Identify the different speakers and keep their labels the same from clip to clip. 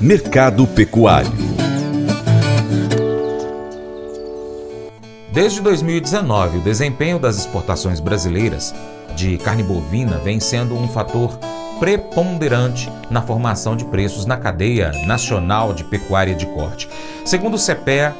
Speaker 1: Mercado Pecuário
Speaker 2: Desde 2019, o desempenho das exportações brasileiras de carne bovina vem sendo um fator preponderante na formação de preços na cadeia nacional de pecuária de corte. Segundo o CPEA,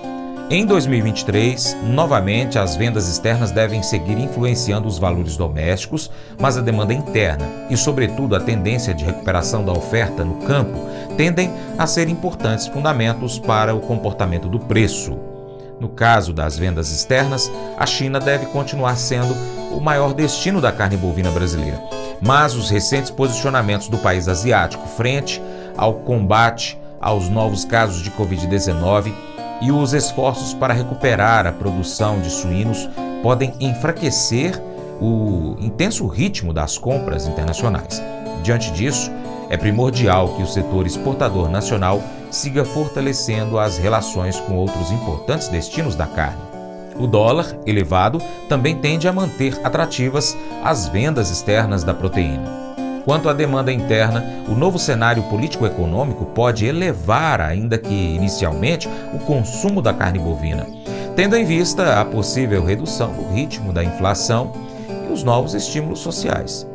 Speaker 2: em 2023, novamente as vendas externas devem seguir influenciando os valores domésticos, mas a demanda interna e, sobretudo, a tendência de recuperação da oferta no campo tendem a ser importantes fundamentos para o comportamento do preço. No caso das vendas externas, a China deve continuar sendo o maior destino da carne bovina brasileira. Mas os recentes posicionamentos do país asiático frente ao combate aos novos casos de Covid-19 e os esforços para recuperar a produção de suínos podem enfraquecer o intenso ritmo das compras internacionais. Diante disso, é primordial que o setor exportador nacional siga fortalecendo as relações com outros importantes destinos da carne. O dólar elevado também tende a manter atrativas as vendas externas da proteína. Quanto à demanda interna, o novo cenário político-econômico pode elevar, ainda que inicialmente, o consumo da carne bovina, tendo em vista a possível redução do ritmo da inflação e os novos estímulos sociais.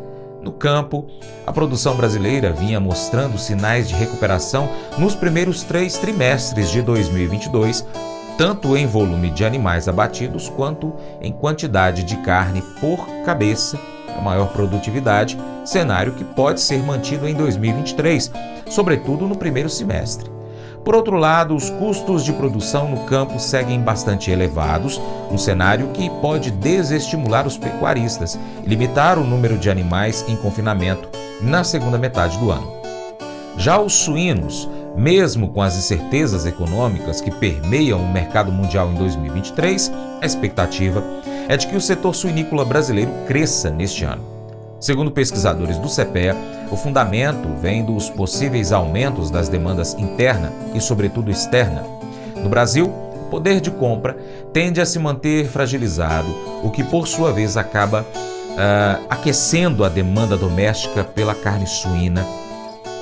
Speaker 2: No campo, a produção brasileira vinha mostrando sinais de recuperação nos primeiros três trimestres de 2022, tanto em volume de animais abatidos quanto em quantidade de carne por cabeça, a maior produtividade, cenário que pode ser mantido em 2023, sobretudo no primeiro semestre. Por outro lado, os custos de produção no campo seguem bastante elevados, um cenário que pode desestimular os pecuaristas e limitar o número de animais em confinamento na segunda metade do ano. Já os suínos, mesmo com as incertezas econômicas que permeiam o mercado mundial em 2023, a expectativa é de que o setor suinícola brasileiro cresça neste ano. Segundo pesquisadores do CPEA, o fundamento vem dos possíveis aumentos das demandas interna e, sobretudo, externa. No Brasil, o poder de compra tende a se manter fragilizado, o que, por sua vez, acaba uh, aquecendo a demanda doméstica pela carne suína,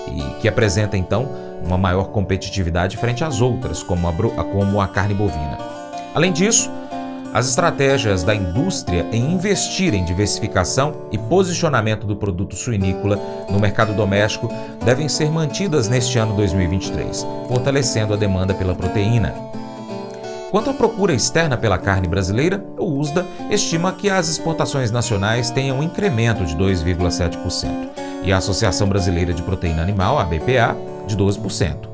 Speaker 2: e que apresenta, então, uma maior competitividade frente às outras, como a, como a carne bovina. Além disso, as estratégias da indústria em investir em diversificação e posicionamento do produto suinícola no mercado doméstico devem ser mantidas neste ano 2023, fortalecendo a demanda pela proteína. Quanto à procura externa pela carne brasileira, o USDA estima que as exportações nacionais tenham um incremento de 2,7% e a Associação Brasileira de Proteína Animal, a BPA, de 12%.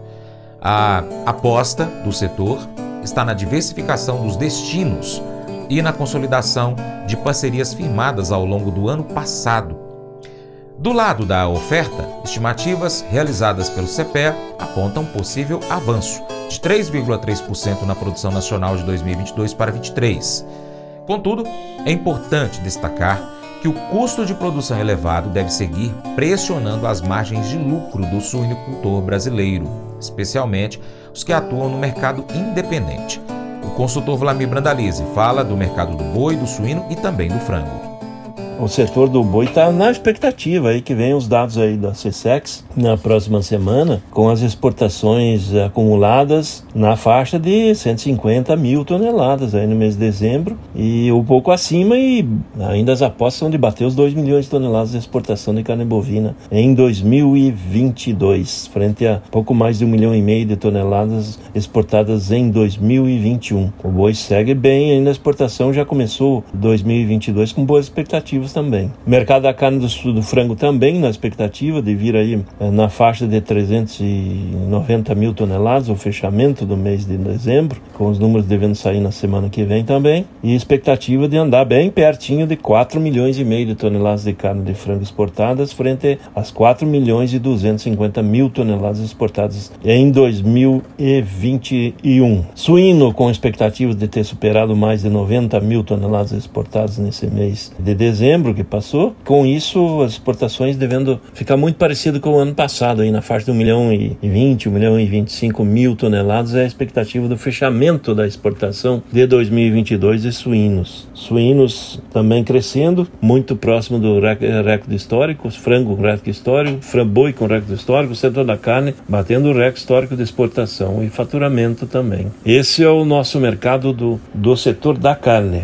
Speaker 2: A aposta do setor está na diversificação dos destinos e na consolidação de parcerias firmadas ao longo do ano passado. Do lado da oferta, estimativas realizadas pelo CPE apontam possível avanço de 3,3% na produção nacional de 2022 para 2023. Contudo, é importante destacar que o custo de produção elevado deve seguir pressionando as margens de lucro do suinicultor brasileiro, especialmente os que atuam no mercado independente. O consultor Vlamir Brandalize fala do mercado do boi, do suíno e também do frango
Speaker 3: o setor do boi está na expectativa aí que vem os dados aí da CSEX na próxima semana com as exportações acumuladas na faixa de 150 mil toneladas aí no mês de dezembro e um pouco acima e ainda as apostas são de bater os 2 milhões de toneladas de exportação de carne bovina em 2022 frente a pouco mais de um milhão e meio de toneladas exportadas em 2021. O boi segue bem ainda a exportação já começou 2022 com boas expectativas também. O mercado da carne do, do frango também na expectativa de vir aí eh, na faixa de 390 mil toneladas, o fechamento do mês de dezembro, com os números devendo sair na semana que vem também, e expectativa de andar bem pertinho de 4 milhões e meio de toneladas de carne de frango exportadas, frente às 4 milhões e 250 mil toneladas exportadas em 2021. Suíno com expectativas de ter superado mais de 90 mil toneladas exportadas nesse mês de dezembro que passou. Com isso, as exportações devendo ficar muito parecido com o ano passado, aí na faixa de 1 milhão e 20, 1 milhão e 25 mil toneladas é a expectativa do fechamento da exportação de 2022 de suínos. Suínos também crescendo, muito próximo do recorde histórico, frango recorde histórico, boi com recorde histórico, setor da carne batendo o recorde histórico de exportação e faturamento também. Esse é o nosso mercado do, do setor da carne.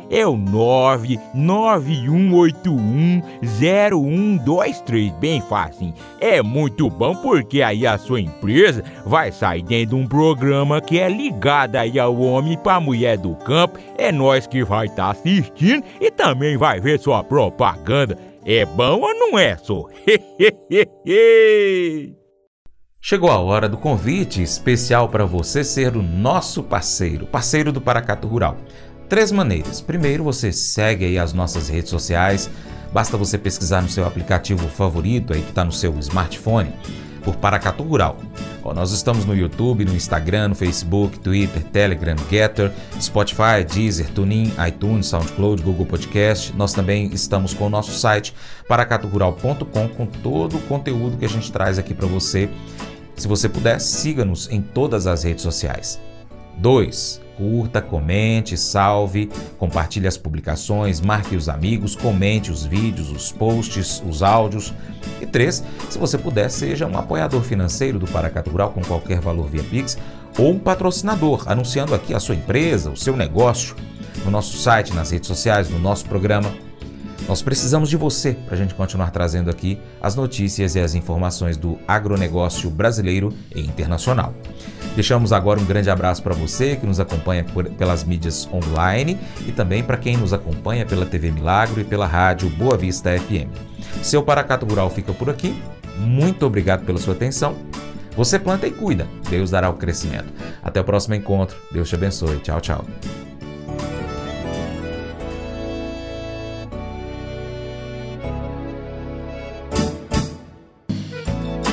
Speaker 4: é o 991810123, bem fácil. É muito bom porque aí a sua empresa vai sair dentro de um programa que é ligado aí ao homem para mulher do campo. É nós que vai estar tá assistindo e também vai ver sua propaganda. É bom ou não é, só?
Speaker 2: Chegou a hora do convite especial para você ser o nosso parceiro, parceiro do Paracato Rural. Três maneiras. Primeiro, você segue aí as nossas redes sociais. Basta você pesquisar no seu aplicativo favorito aí que está no seu smartphone por Paracatu Rural. Ó, nós estamos no YouTube, no Instagram, no Facebook, Twitter, Telegram, Getter, Spotify, Deezer, TuneIn, iTunes, SoundCloud, Google Podcast. Nós também estamos com o nosso site paracaturural.com com todo o conteúdo que a gente traz aqui para você. Se você puder, siga-nos em todas as redes sociais. 2 curta, comente, salve, compartilhe as publicações, marque os amigos, comente os vídeos, os posts, os áudios. E três, se você puder, seja um apoiador financeiro do Paracato Rural com qualquer valor via Pix ou um patrocinador, anunciando aqui a sua empresa, o seu negócio, no nosso site, nas redes sociais, no nosso programa. Nós precisamos de você para a gente continuar trazendo aqui as notícias e as informações do agronegócio brasileiro e internacional. Deixamos agora um grande abraço para você que nos acompanha por, pelas mídias online e também para quem nos acompanha pela TV Milagro e pela rádio Boa Vista FM. Seu Paracato Rural fica por aqui. Muito obrigado pela sua atenção. Você planta e cuida. Deus dará o crescimento. Até o próximo encontro. Deus te abençoe. Tchau, tchau.